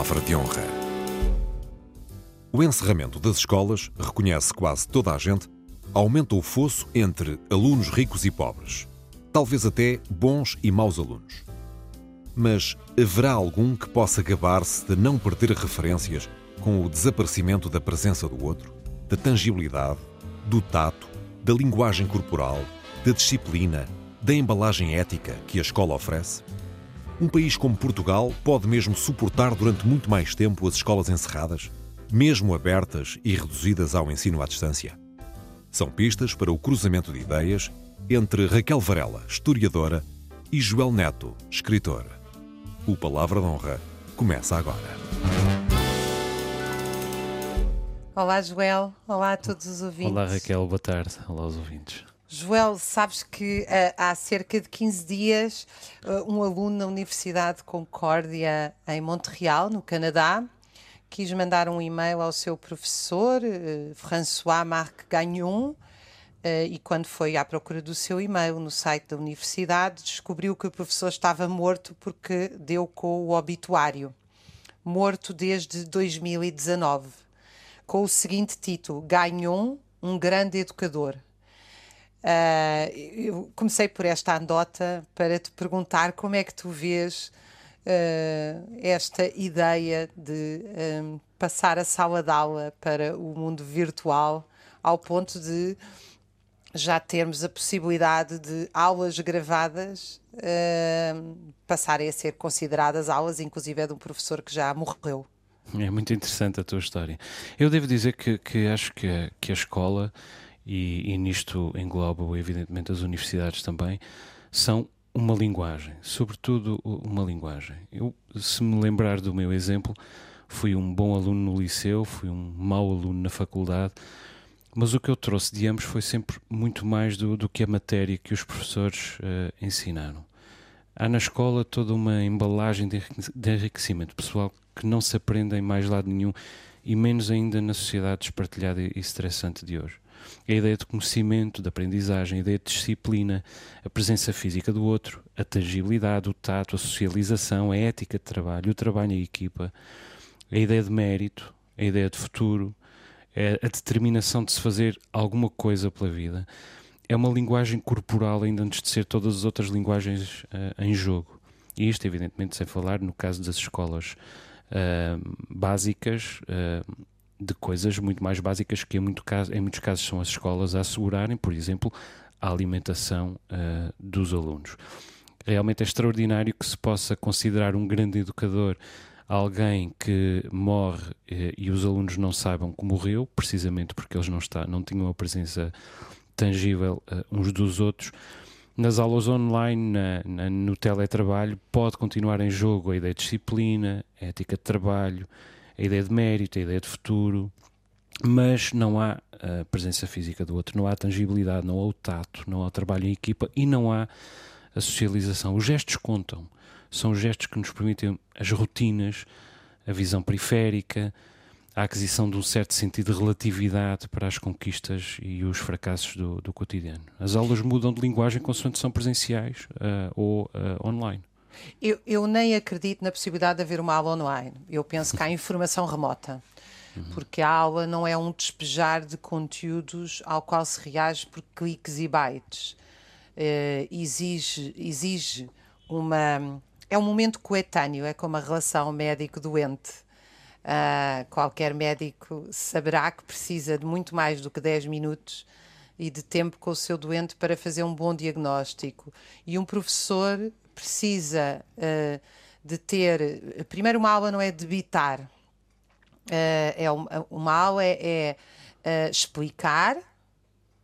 Palavra de Honra. O encerramento das escolas, reconhece quase toda a gente, aumenta o fosso entre alunos ricos e pobres. Talvez até bons e maus alunos. Mas haverá algum que possa gabar-se de não perder referências com o desaparecimento da presença do outro, da tangibilidade, do tato, da linguagem corporal, da disciplina, da embalagem ética que a escola oferece? Um país como Portugal pode mesmo suportar durante muito mais tempo as escolas encerradas, mesmo abertas e reduzidas ao ensino à distância? São pistas para o cruzamento de ideias entre Raquel Varela, historiadora, e Joel Neto, escritor. O Palavra de Honra começa agora. Olá, Joel. Olá a todos os ouvintes. Olá, Raquel. Boa tarde. Olá aos ouvintes. Joel, sabes que uh, há cerca de 15 dias uh, um aluno na Universidade de Concórdia em Montreal, no Canadá, quis mandar um e-mail ao seu professor, uh, François Marc Gagnon, e quando foi à procura do seu e-mail no site da universidade, descobriu que o professor estava morto porque deu com o obituário. Morto desde 2019. Com o seguinte título: Gagnon, um grande educador. Uh, eu comecei por esta anedota para te perguntar como é que tu vês uh, esta ideia de um, passar a sala de aula para o mundo virtual ao ponto de já termos a possibilidade de aulas gravadas uh, passarem a ser consideradas aulas, inclusive é de um professor que já morreu. É muito interessante a tua história. Eu devo dizer que, que acho que que a escola e, e nisto engloba, evidentemente, as universidades também, são uma linguagem, sobretudo uma linguagem. Eu, se me lembrar do meu exemplo, fui um bom aluno no liceu, fui um mau aluno na faculdade, mas o que eu trouxe de ambos foi sempre muito mais do, do que a matéria que os professores uh, ensinaram. Há na escola toda uma embalagem de enriquecimento pessoal que não se aprende em mais lado nenhum e menos ainda na sociedade despartilhada e estressante de hoje a ideia de conhecimento, de aprendizagem, a ideia de disciplina, a presença física do outro, a tangibilidade, o tato, a socialização, a ética de trabalho, o trabalho em equipa, a ideia de mérito, a ideia de futuro, a determinação de se fazer alguma coisa pela vida. É uma linguagem corporal ainda antes de ser todas as outras linguagens uh, em jogo. E isto, evidentemente, sem falar no caso das escolas uh, básicas, uh, de coisas muito mais básicas que em, muito caso, em muitos casos são as escolas a assegurarem, por exemplo, a alimentação uh, dos alunos. Realmente é extraordinário que se possa considerar um grande educador alguém que morre uh, e os alunos não saibam que morreu, precisamente porque eles não, está, não tinham a presença tangível uh, uns dos outros. Nas aulas online, na, na, no teletrabalho, pode continuar em jogo a ideia de disciplina, a ética de trabalho, a ideia de mérito, a ideia de futuro, mas não há a presença física do outro, não há tangibilidade, não há o tato, não há o trabalho em equipa e não há a socialização. Os gestos contam, são os gestos que nos permitem as rotinas, a visão periférica, a aquisição de um certo sentido de relatividade para as conquistas e os fracassos do, do cotidiano. As aulas mudam de linguagem consoante são presenciais uh, ou uh, online. Eu, eu nem acredito na possibilidade de haver uma aula online. Eu penso que há informação remota. Porque a aula não é um despejar de conteúdos ao qual se reage por cliques e bytes. Uh, exige, exige uma. É um momento coetâneo, é como a relação médico-doente. Uh, qualquer médico saberá que precisa de muito mais do que 10 minutos e de tempo com o seu doente para fazer um bom diagnóstico. E um professor precisa uh, de ter. Primeiro, uma aula não é debitar, uh, é uma, uma aula é, é uh, explicar,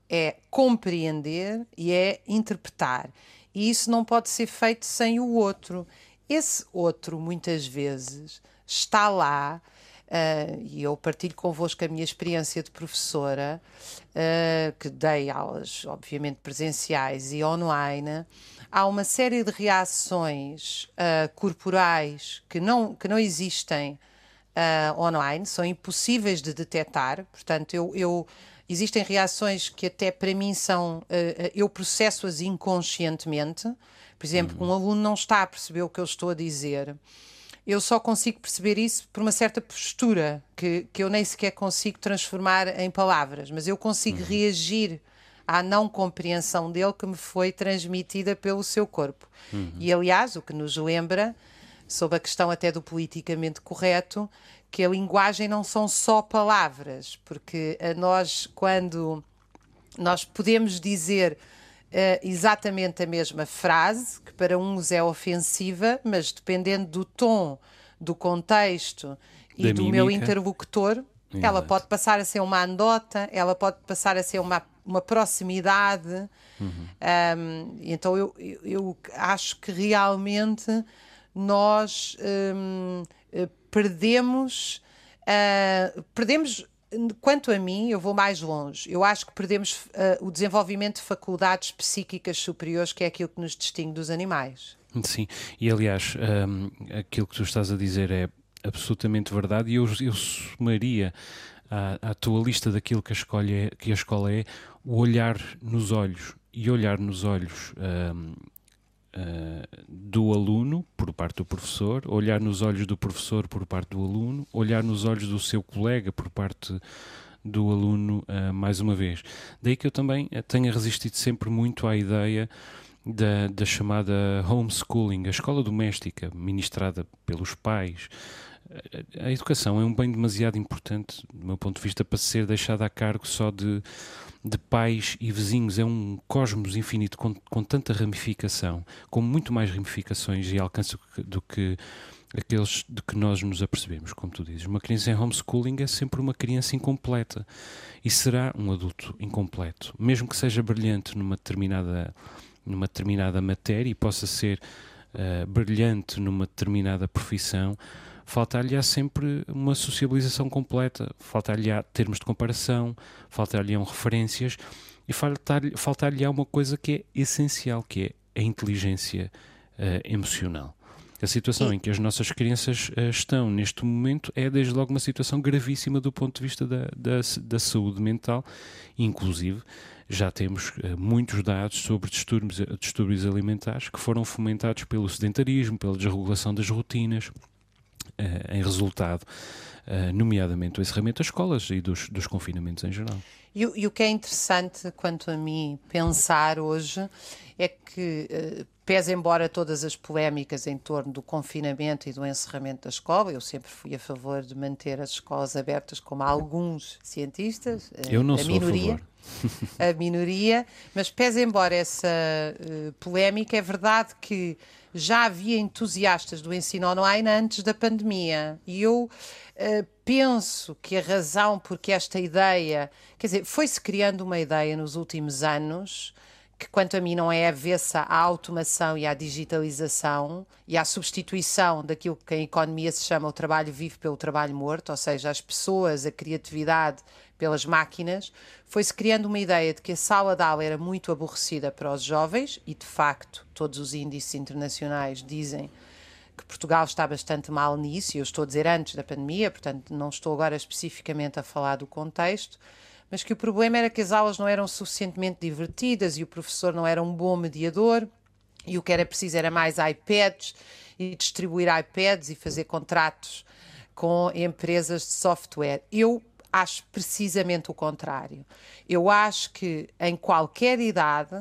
é compreender e é interpretar. E isso não pode ser feito sem o outro. Esse outro, muitas vezes, está lá. Uh, e eu partilho convosco a minha experiência de professora, uh, que dei aulas, obviamente, presenciais e online, há uma série de reações uh, corporais que não, que não existem online, são impossíveis de detectar. Portanto, eu, eu, existem reações que até para mim são. Eu processo-as inconscientemente. Por exemplo, uhum. um aluno não está a perceber o que eu estou a dizer. Eu só consigo perceber isso por uma certa postura que, que eu nem sequer consigo transformar em palavras, mas eu consigo uhum. reagir à não compreensão dele que me foi transmitida pelo seu corpo. Uhum. E aliás, o que nos lembra, sobre a questão até do politicamente correto, que a linguagem não são só palavras, porque a nós, quando nós podemos dizer exatamente a mesma frase, que para uns é ofensiva, mas dependendo do tom, do contexto e da do mímica. meu interlocutor, Exato. ela pode passar a ser uma anedota, ela pode passar a ser uma, uma proximidade. Uhum. Um, então eu, eu, eu, acho que realmente nós um, eh, perdemos. Uh, perdemos quanto a mim, eu vou mais longe. Eu acho que perdemos uh, o desenvolvimento de faculdades psíquicas superiores, que é aquilo que nos distingue dos animais. Sim, e aliás, um, aquilo que tu estás a dizer é absolutamente verdade, e eu, eu somaria à, à tua lista daquilo que a, escola é, que a escola é o olhar nos olhos. E olhar nos olhos um, do aluno por parte do professor, olhar nos olhos do professor por parte do aluno, olhar nos olhos do seu colega por parte do aluno uh, mais uma vez. Daí que eu também eh, tenha resistido sempre muito à ideia da, da chamada homeschooling, a escola doméstica, ministrada pelos pais. A educação é um bem demasiado importante, do meu ponto de vista, para ser deixada a cargo só de de pais e vizinhos é um cosmos infinito com, com tanta ramificação, com muito mais ramificações e alcance do que aqueles de que nós nos apercebemos, como tu dizes. Uma criança em homeschooling é sempre uma criança incompleta e será um adulto incompleto, mesmo que seja brilhante numa determinada, numa determinada matéria e possa ser uh, brilhante numa determinada profissão faltar-lhe sempre uma sociabilização completa, faltar-lhe termos de comparação, faltar-lhe referências e faltar-lhe faltar uma coisa que é essencial, que é a inteligência uh, emocional. A situação em que as nossas crianças uh, estão neste momento é, desde logo, uma situação gravíssima do ponto de vista da, da, da saúde mental, inclusive já temos uh, muitos dados sobre distúrbios, distúrbios alimentares que foram fomentados pelo sedentarismo, pela desregulação das rotinas, em resultado, eh, nomeadamente o encerramento das escolas e dos, dos confinamentos em geral. E, e, o que é interessante, quanto a mim, pensar hoje é que, uh, pese embora todas as polémicas em torno do confinamento e do encerramento da escola, eu sempre fui a favor de manter as escolas abertas, como alguns cientistas, eu não a sou minoria. A favor. a minoria, mas pese embora essa uh, polémica, é verdade que já havia entusiastas do ensino online antes da pandemia. E eu uh, penso que a razão porque esta ideia, quer dizer, foi-se criando uma ideia nos últimos anos que, quanto a mim, não é avessa à automação e à digitalização e à substituição daquilo que em economia se chama o trabalho vivo pelo trabalho morto, ou seja, as pessoas, a criatividade pelas máquinas, foi-se criando uma ideia de que a sala de aula era muito aborrecida para os jovens e, de facto, todos os índices internacionais dizem que Portugal está bastante mal nisso, e eu estou a dizer antes da pandemia, portanto, não estou agora especificamente a falar do contexto mas que o problema era que as aulas não eram suficientemente divertidas e o professor não era um bom mediador e o que era preciso era mais iPads e distribuir iPads e fazer contratos com empresas de software. Eu acho precisamente o contrário. Eu acho que em qualquer idade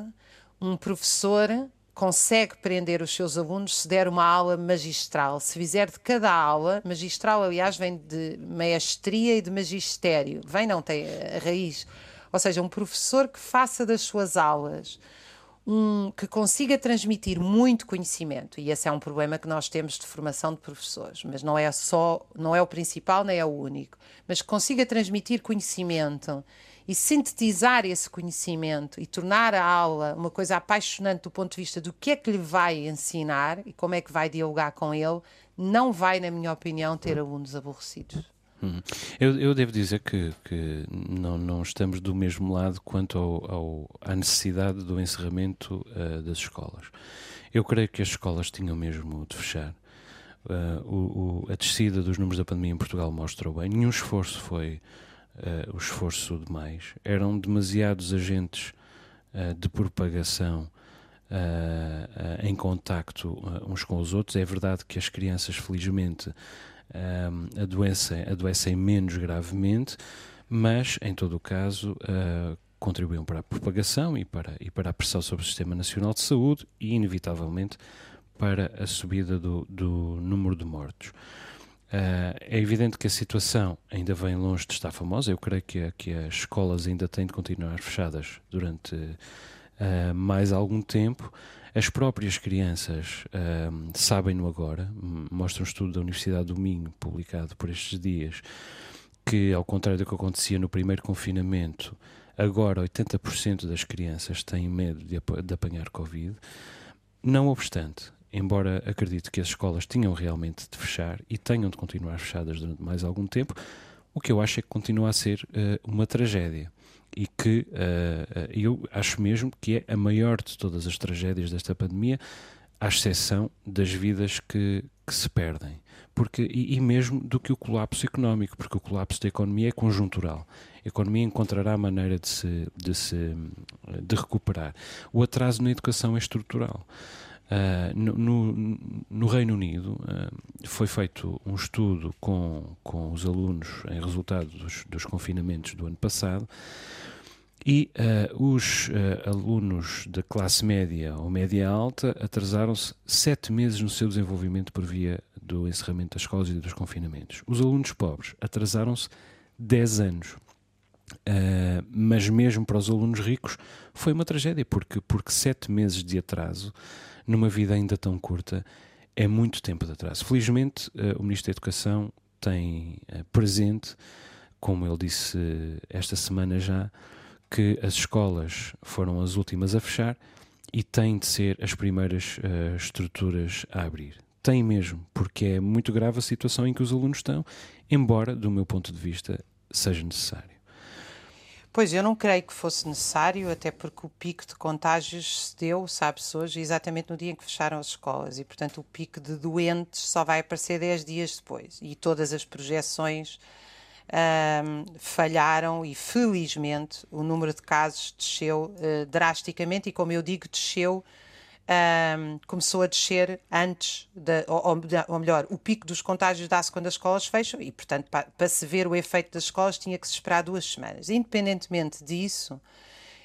um professor consegue prender os seus alunos se der uma aula magistral. Se fizer de cada aula, magistral, aliás, vem de maestria e de magistério, vem, não tem a raiz. Ou seja, um professor que faça das suas aulas um, que consiga transmitir muito conhecimento, e esse é um problema que nós temos de formação de professores, mas não é só, não é o principal nem é o único, mas que consiga transmitir conhecimento e sintetizar esse conhecimento e tornar a aula uma coisa apaixonante do ponto de vista do que é que lhe vai ensinar e como é que vai dialogar com ele, não vai, na minha opinião, ter alunos aborrecidos. Hum. Eu, eu, devo dizer que, que, não, não estamos do mesmo lado quanto ao, ao, à necessidade do encerramento uh, das escolas. Eu creio que as escolas tinham mesmo de fechar. Uh, o, o, a descida dos números da pandemia em Portugal mostra bem. Nenhum esforço foi uh, o esforço demais. Eram demasiados agentes de propagação em contacto uns com os outros. É verdade que as crianças, felizmente, adoecem, adoecem menos gravemente, mas, em todo o caso, contribuem para a propagação e para, e para a pressão sobre o Sistema Nacional de Saúde e, inevitavelmente, para a subida do, do número de mortos. Uh, é evidente que a situação ainda vem longe de estar famosa. Eu creio que, que as escolas ainda têm de continuar fechadas durante uh, mais algum tempo. As próprias crianças uh, sabem-no agora. Mostra um estudo da Universidade do Minho, publicado por estes dias, que, ao contrário do que acontecia no primeiro confinamento, agora 80% das crianças têm medo de, de apanhar Covid. Não obstante, embora acredite que as escolas tinham realmente de fechar e tenham de continuar fechadas durante mais algum tempo, o que eu acho é que continua a ser uh, uma tragédia. E que uh, eu acho mesmo que é a maior de todas as tragédias desta pandemia, à exceção das vidas que, que se perdem. Porque, e, e, mesmo do que o colapso económico, porque o colapso da economia é conjuntural. A economia encontrará maneira de se, de se de recuperar. O atraso na educação é estrutural. Uh, no, no, Reino Unido uh, foi feito um estudo com, com os alunos em resultado dos, dos confinamentos do ano passado e uh, os alunos da classe média ou média alta atrasaram-se sete meses no seu desenvolvimento por via do encerramento das escolas e dos confinamentos. Os alunos pobres atrasaram-se dez anos. Mas mesmo para os alunos ricos foi uma tragédia, porque, porque sete meses de atraso numa vida ainda tão curta, é muito tempo de atraso. Felizmente, uh, o Ministro da Educação tem uh, presente, como ele disse uh, esta semana já, que as escolas foram as últimas a fechar e têm de ser as primeiras estruturas a abrir. Tem mesmo, porque é muito grave a situação em que os alunos estão, embora, do meu ponto de vista, seja necessário. Pois, eu não creio que fosse necessário, até porque o pico de contágios se deu, sabe-se hoje, exatamente no dia em que fecharam as escolas. E, portanto, o pico de doentes só vai aparecer 10 dias depois. E todas as projeções um, falharam e, felizmente, o número de casos desceu uh, drasticamente. E, como eu digo, desceu um, começou a descer antes, de, ou, ou, melhor, o pico dos contágios dá-se quando as escolas fecham e, portanto, para, para, se ver o efeito das escolas tinha que se esperar duas semanas. Independentemente disso,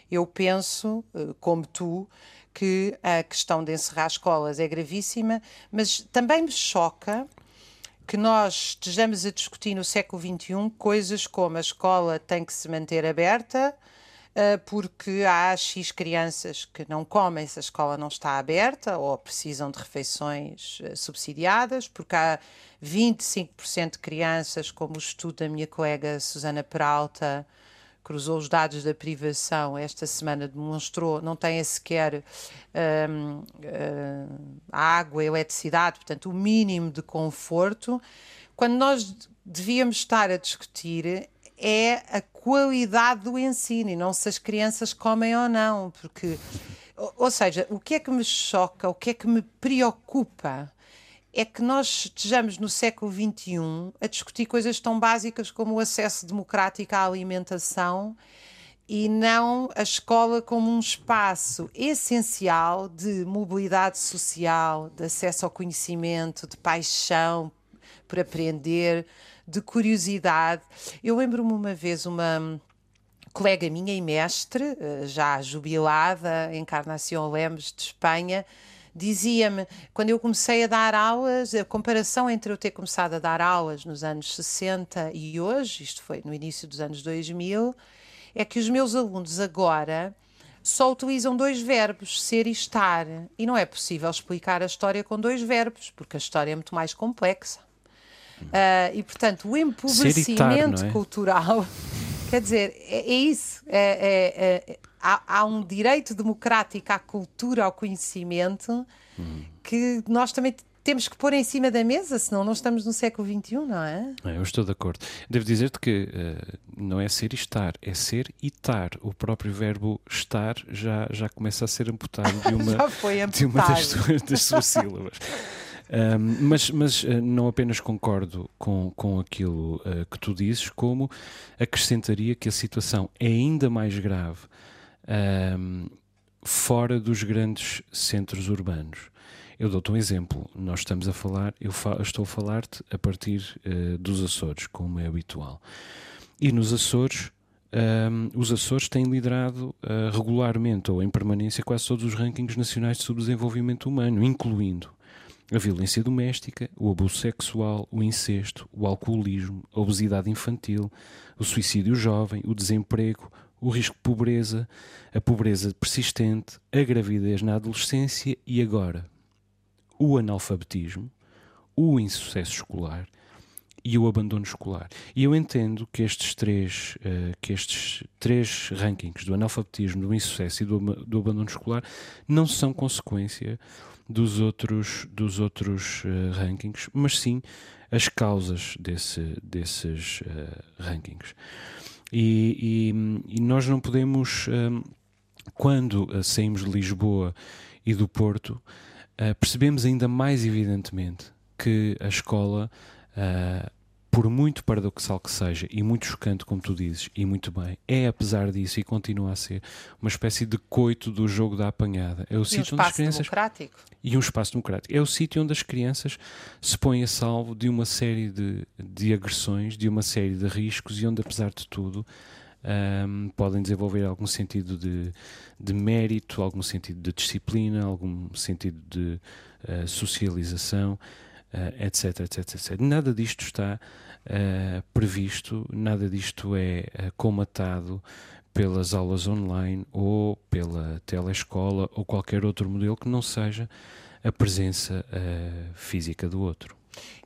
eu penso, eh, como tu, que a questão de encerrar escolas é gravíssima, mas também me choca que nós estejamos a discutir no século XXI coisas como a escola tem que se manter aberta, porque há X crianças que não comem se a escola não está aberta ou precisam de refeições ah, subsidiadas, porque há 25% de crianças, como o estudo da minha colega Susana Peralta cruzou os dados da privação esta semana demonstrou não têm sequer um, uh, ah, água, eletricidade, portanto o mínimo de conforto, quando nós devíamos estar a discutir é a qualidade do ensino e não se as crianças comem ou não, porque, ou seja, o que é que me choca, o que é que me preocupa é que nós estejamos no século XXI a discutir coisas tão básicas como o acesso democrático à alimentação e não a escola como um espaço essencial de mobilidade social, de acesso ao conhecimento, de paixão por aprender, de curiosidade. Eu lembro-me uma vez uma colega minha e mestre, eh, já jubilada, Encarnação Lemos de Espanha, dizia-me, quando eu comecei a dar aulas, a comparação entre eu ter começado a dar aulas nos anos 60 e hoje, isto foi no início dos anos 2000, é que os meus alunos agora só utilizam dois verbos, ser e estar. E não é possível explicar a história com dois verbos, porque a história é muito mais complexa. Uh, e, portanto, o empobrecimento é? cultural, quer dizer, é, é isso. É, é, é, há, há, um direito democrático à cultura, ao conhecimento, hum. que nós também temos que pôr em cima da mesa, senão não estamos no século XXI, não é? é eu estou de acordo. Devo dizer-te que uh, não é ser e estar, é ser e estar. O próprio verbo estar já, já começa a ser amputado de uma, de uma das, suas, das suas sílabas. Um, mas mas uh, não apenas concordo com, com aquilo uh, que tu dizes, como acrescentaria que a situação é ainda mais grave um, fora dos grandes centros urbanos. Eu dou-te um exemplo. Nós estamos a falar, eu fa estou a falar-te a partir uh, dos Açores, como é habitual. E nos Açores, um, os Açores têm liderado uh, regularmente ou em permanência quase todos os rankings nacionais de subdesenvolvimento humano, incluindo a violência doméstica, o abuso sexual, o incesto, o alcoolismo, a obesidade infantil, o suicídio jovem, o desemprego, o risco de pobreza, a pobreza persistente, a gravidez na adolescência e agora o analfabetismo, o insucesso escolar e o abandono escolar. E eu entendo que estes três, uh, que estes três rankings do analfabetismo, do insucesso e do, do abandono escolar não são consequência dos outros, dos outros uh, rankings, mas sim as causas desse, desses uh, rankings. E, e, e, nós não podemos, um, quando saímos de Lisboa e do Porto, percebemos ainda mais evidentemente que a escola uh, por muito paradoxal que seja, e muito chocante, como tu dizes, e muito bem, é, apesar disso, e continua a ser, uma espécie de coito do jogo da apanhada. É o e sítio um onde as crianças. Democrático. E um espaço democrático. É o sítio onde as crianças se põem a salvo de uma série de, de agressões, de uma série de riscos, e onde, apesar de tudo, um, podem desenvolver algum sentido de, de mérito, algum sentido de disciplina, algum sentido de uh, socialização etc, etc, etc. Nada disto está uh, previsto, nada disto é uh, comatado pelas aulas online ou pela telescola ou qualquer outro modelo que não seja a presença física do outro.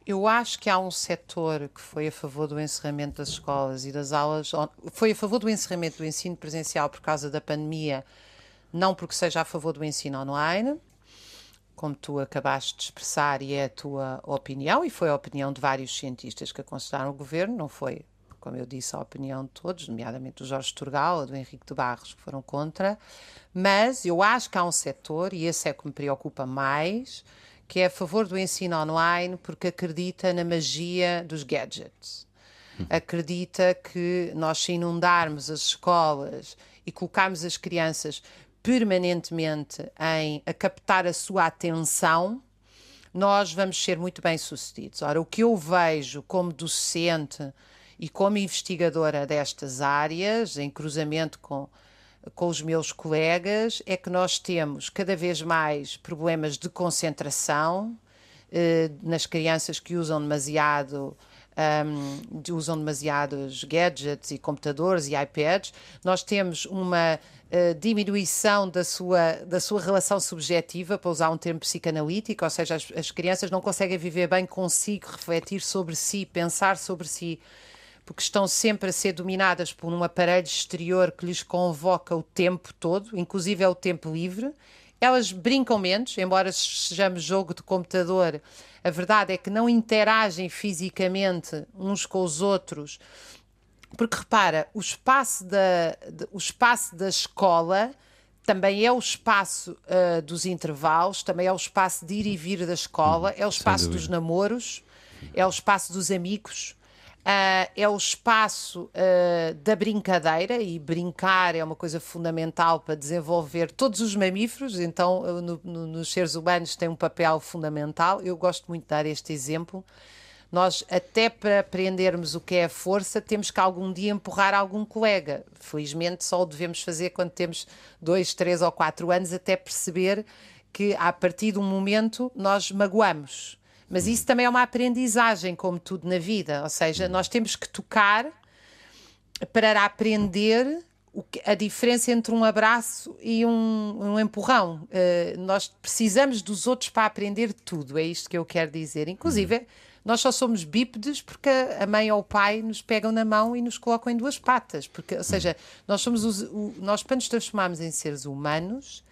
Eu acho que há um setor que foi a favor do encerramento das escolas e das aulas, foi a favor do encerramento do ensino presencial por causa da pandemia, não porque seja a favor do ensino online, como tu acabaste de expressar, e é a tua opinião, e foi a opinião de vários cientistas que aconselharam o governo, não foi, como eu disse, a opinião de todos, nomeadamente do Jorge Turgal, do Henrique de Barros, que foram contra, mas eu acho que há um setor, e esse é que me preocupa mais, que é a favor do ensino online porque acredita na magia dos gadgets. Acredita que nós, se inundarmos as escolas e colocarmos as crianças permanentemente em a captar a sua atenção, nós vamos ser muito bem sucedidos. Ora, o que eu vejo como docente e como investigadora destas áreas, em cruzamento com, com os meus colegas, é que nós temos cada vez mais problemas de concentração eh, nas crianças que usam demasiado. Um, usam demasiados gadgets e computadores e iPads. Nós temos uma diminuição da sua, da sua relação subjetiva, para usar um termo psicanalítico, ou seja, as, as crianças não conseguem viver bem consigo, refletir sobre si, pensar sobre si, porque estão sempre a ser dominadas por um aparelho exterior que lhes convoca o tempo todo, inclusive é o tempo livre. Elas brincam menos, embora sejamos jogo de computador, a verdade é que não interagem fisicamente uns com os outros. Porque repara, o espaço da, de, o espaço da escola também é o espaço uh, dos intervalos, também é o espaço de ir e vir da escola, é o espaço dos namoros, é o espaço dos amigos, uh, é o espaço uh, da brincadeira, e brincar é uma coisa fundamental para desenvolver todos os mamíferos, então no, no, nos seres humanos tem um papel fundamental. Eu gosto muito de dar este exemplo nós, até para aprendermos o que é a força, temos que algum dia empurrar algum colega. Felizmente, só o devemos fazer quando temos dois, três ou quatro anos, até perceber que a partir de um momento nós magoamos. Mas isso também é uma aprendizagem, como tudo na vida. Ou seja, nós temos que tocar para aprender a diferença entre um abraço e um, um empurrão. Uh, nós precisamos dos outros para aprender tudo, é isto que eu quero dizer. Inclusive, uhum. Nós só somos bípedes porque a mãe ou o pai nos pegam na mão e nos colocam em duas patas. Porque, ou seja, nós somos os, o, nós para nos transformarmos em seres humanos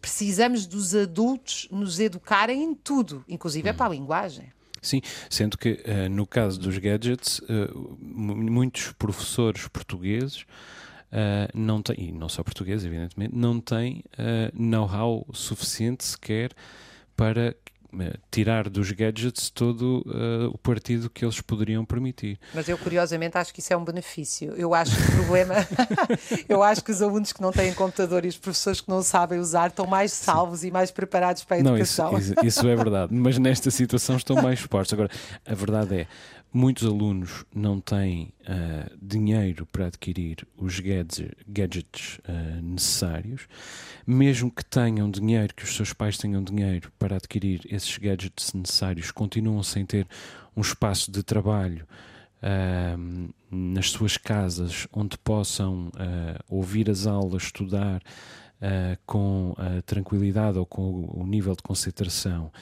precisamos dos adultos nos educarem em tudo, inclusive é para a linguagem. Sim, sendo que uh, no caso dos gadgets, uh, muitos professores portugueses uh, não têm, e não só portugueses, evidentemente, não têm know-how suficiente sequer para tirar dos gadgets todo uh, o partido que eles poderiam permitir. Mas eu, curiosamente, acho que isso é um benefício. Eu acho que o problema. eu acho que os alunos que não têm computador e os professores que não sabem usar estão mais salvos Sim. e mais preparados para a educação. Não, isso, isso, isso é verdade. Mas nesta situação estão mais fortes. Agora, a verdade é muitos alunos não têm uh, dinheiro para adquirir os gadgets, uh, necessários, mesmo que tenham dinheiro, que os seus pais tenham dinheiro para adquirir esses gadgets necessários, continuam sem ter um espaço de trabalho uh, nas suas casas onde possam ouvir as aulas, estudar com tranquilidade ou com o nível de concentração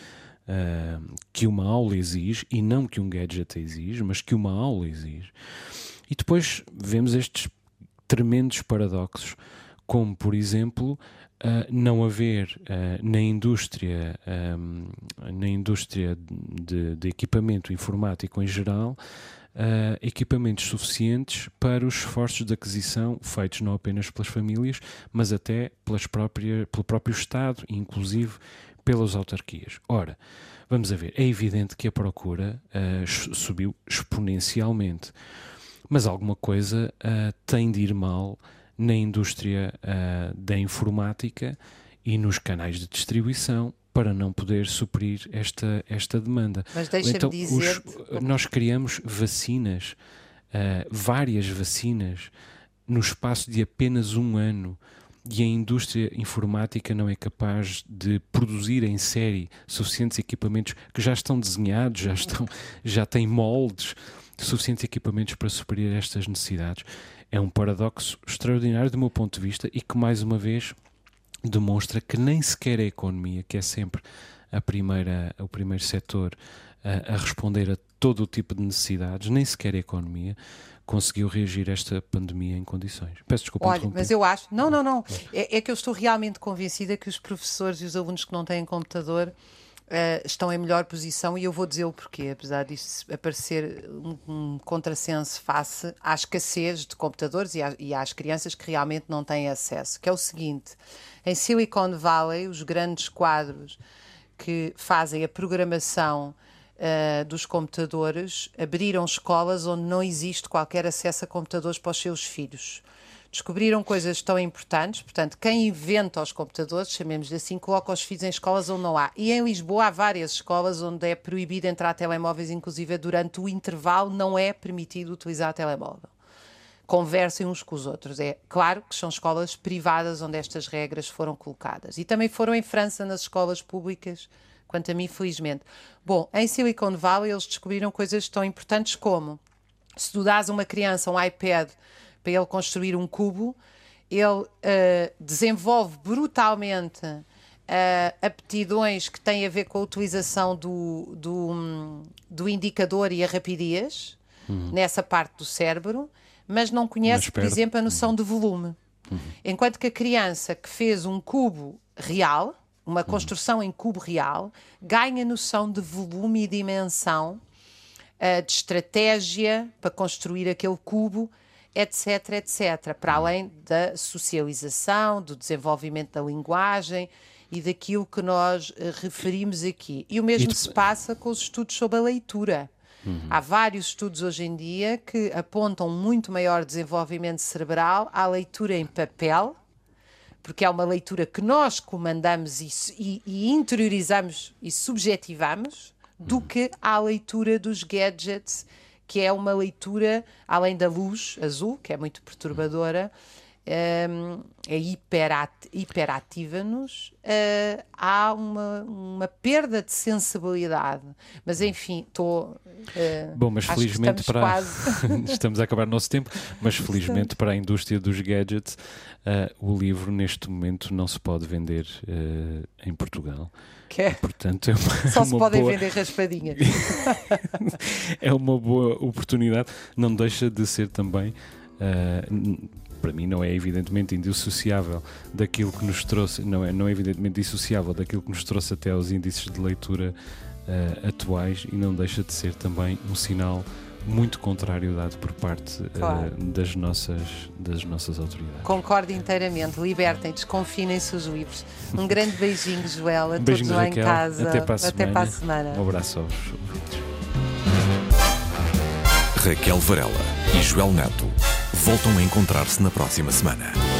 uh, que uma aula exige, e não que um gadget exige, mas que uma aula exige. E depois vemos estes tremendos paradoxos, como, por exemplo, Uh, não haver uh, na indústria um, na indústria de, de, equipamento informático em geral uh, equipamentos suficientes para os esforços de aquisição feitos não apenas pelas famílias mas até pelas próprias, pelo próprio Estado inclusive pelas autarquias. Ora, vamos a ver, é evidente que a procura uh, subiu exponencialmente, mas alguma coisa uh, tem de ir mal na indústria uh, da informática e nos canais de distribuição para não poder suprir esta, esta demanda. Mas deixa-me então, dizer... Os, nós criamos vacinas, várias vacinas, no espaço de apenas um ano e a indústria informática não é capaz de produzir em série suficientes equipamentos que já estão desenhados, já, estão, já têm moldes, suficientes equipamentos para suprir estas necessidades. É um paradoxo extraordinário do meu ponto de vista e que, mais uma vez, demonstra que nem sequer a economia, que é sempre a primeira, o primeiro setor a, a responder a todo o tipo de necessidades, nem sequer a economia, conseguiu reagir a esta pandemia em condições. Peço desculpa. Olha, mas eu acho. Não, não, não. É, é, que eu estou realmente convencida que os professores e os alunos que não têm computador. Uh, estão em melhor posição e eu vou dizer o porquê, apesar disso aparecer um, um contrassenso face à escassez de computadores e, e às crianças que realmente não têm acesso, que é o seguinte, em Silicon Valley, os grandes quadros que fazem a programação uh, dos computadores abriram escolas onde não existe qualquer acesso a computadores para os seus filhos. Descobriram coisas tão importantes, portanto, quem inventa os computadores, chamemos-lhe assim, coloca os filhos em escolas onde não há. E em Lisboa há várias escolas onde é proibido entrar telemóveis, inclusive durante o intervalo não é permitido utilizar telemóvel conversem uns com os outros. É claro que são escolas privadas onde estas regras foram colocadas. E também foram em França, nas escolas públicas, quanto a mim, felizmente. Bom, em Silicon Valley eles descobriram coisas tão importantes como se tu dás a uma criança um iPad para ele construir um cubo, ele uh, desenvolve brutalmente uh, aptidões que têm a ver com a utilização do, do, do indicador e a rapidez uhum. nessa parte do cérebro, mas não conhece, mas por exemplo, a noção uhum. de volume. Uhum. Enquanto que a criança que fez um cubo real, uma construção em cubo real, ganha noção de volume e dimensão, uh, de estratégia para construir aquele cubo, etc, etc, para além da socialização, do desenvolvimento da linguagem e daquilo que nós uh, referimos aqui. E o mesmo e se passa com os estudos sobre a leitura. Uhum. Há vários estudos hoje em dia que apontam muito maior desenvolvimento cerebral à leitura em papel, porque é uma leitura que nós comandamos e, e, e interiorizamos e subjetivamos, do uhum. que à leitura dos gadgets, que é uma leitura, além da luz azul, que é muito perturbadora, um, é hiperat, hiperativa-nos, uh, há uma, uma perda de sensibilidade. Mas enfim, estou. Uh, Bom, mas felizmente estamos para. Quase... estamos a acabar o nosso tempo, mas felizmente para a indústria dos gadgets, uh, o livro neste momento não se pode vender em Portugal. Que é? Portanto, é uma, Só se uma podem boa... vender raspadinhas. é uma boa oportunidade, não deixa de ser também. Uh, para mim não é evidentemente indissociável daquilo que nos trouxe, não é, não é evidentemente dissociável daquilo que nos trouxe até aos índices de leitura uh, atuais e não deixa de ser também um sinal muito contrário dado por parte Claro. uh, das, nossas, das nossas autoridades. Concordo inteiramente. Libertem, desconfinem-se os livros. Um grande beijinho, Joel, a Beijinhos, todos lá em Raquel. casa. Até para a semana. para a semana. Um abraço aos ouvintes. Raquel Varela e Joel Neto voltam a encontrar-se na próxima semana.